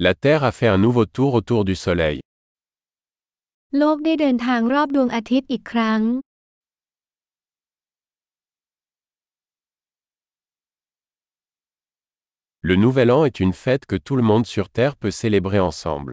La Terre a fait un nouveau tour autour du Soleil. Le Nouvel An est une fête que tout le monde sur Terre peut célébrer ensemble.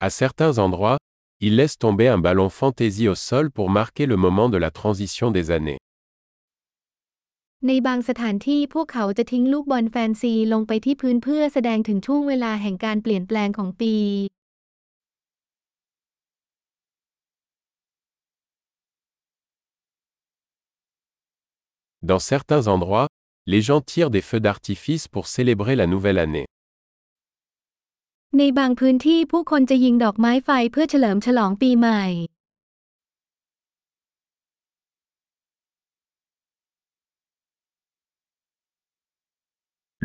À certains endroits, ils laissent tomber un ballon fantaisie au sol pour marquer le moment de la transition des années. ในบางสถานที่พวกเขาจะทิ้งลูกบอลแฟนซีลงไปที่พื้นเพื่อแสดงถึงช่วงเวลาแห่งการเปลี่ยนแปลงของปี Dans certains endroits, les gens tirent des feux d'artifice pour célébrer la nouvelle année. ในบางพื้นที่ผู้คนจะยิงดอกไม้ไฟเพื่อเฉลิมฉลองปีใหม่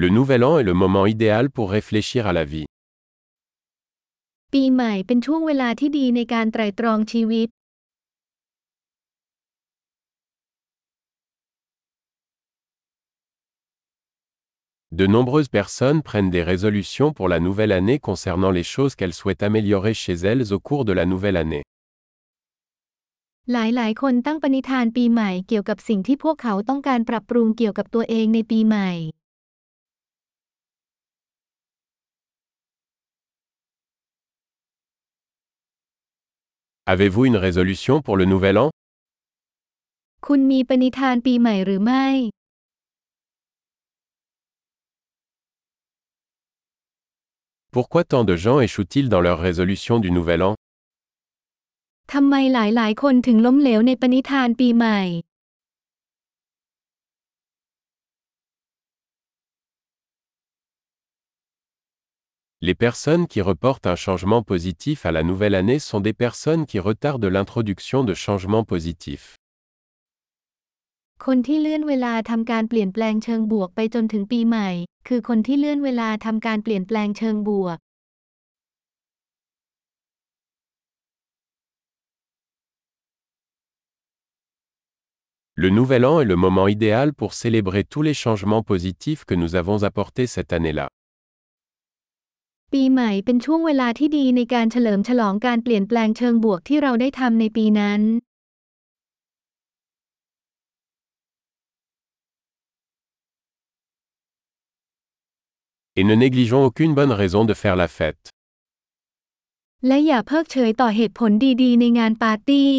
Le Nouvel An est le moment idéal pour réfléchir à la vie. ปีใหม่เป็นช่วงเวลาที่ดีในการไตร่ตรองชีวิต De nombreuses personnes prennent des résolutions pour la nouvelle année concernant les choses qu'elles souhaitent améliorer chez elles au cours de la nouvelle année. หลายๆ คนตั้งปณิธานปีใหม่เกี่ยวกับสิ่งที่พวกเขาต้องการปรับปรุงเกี่ยวกับตัวเองในปีใหม่ Avez-vous une résolution pour le Nouvel An คุณมีปณิธานปีใหม่หรือไม่ Pourquoi tant de gens échouent-ils dans leur résolution du Nouvel An ทำไมหลายๆ คนถึงล้มเหลวในปณิธานปีใหม่ Les personnes qui reportent un changement positif à la nouvelle année sont des personnes qui retardent l'introduction de changements positifs. คนที่เลื่อนเวลาทำการเปลี่ยนแปลงเชิงบวกไปจนถึงปีใหม่ คือคนที่เลื่อนเวลาทำการเปลี่ยนแปลงเชิงบวก Le Nouvel An est le moment idéal pour célébrer tous les changements positifs que nous avons apportés cette année-là. ปีใหม่เป็นช่วงเวลาที่ดีในการเฉลิมฉลองการเปลี่ยนแปลงเชิงบวกที่เราได้ทำในปีนั้น Et ne négligeons aucune bonne raison de faire la fête. และอย่าเพิกเฉยต่อเหตุผลดีๆ ในงานปาร์ตี้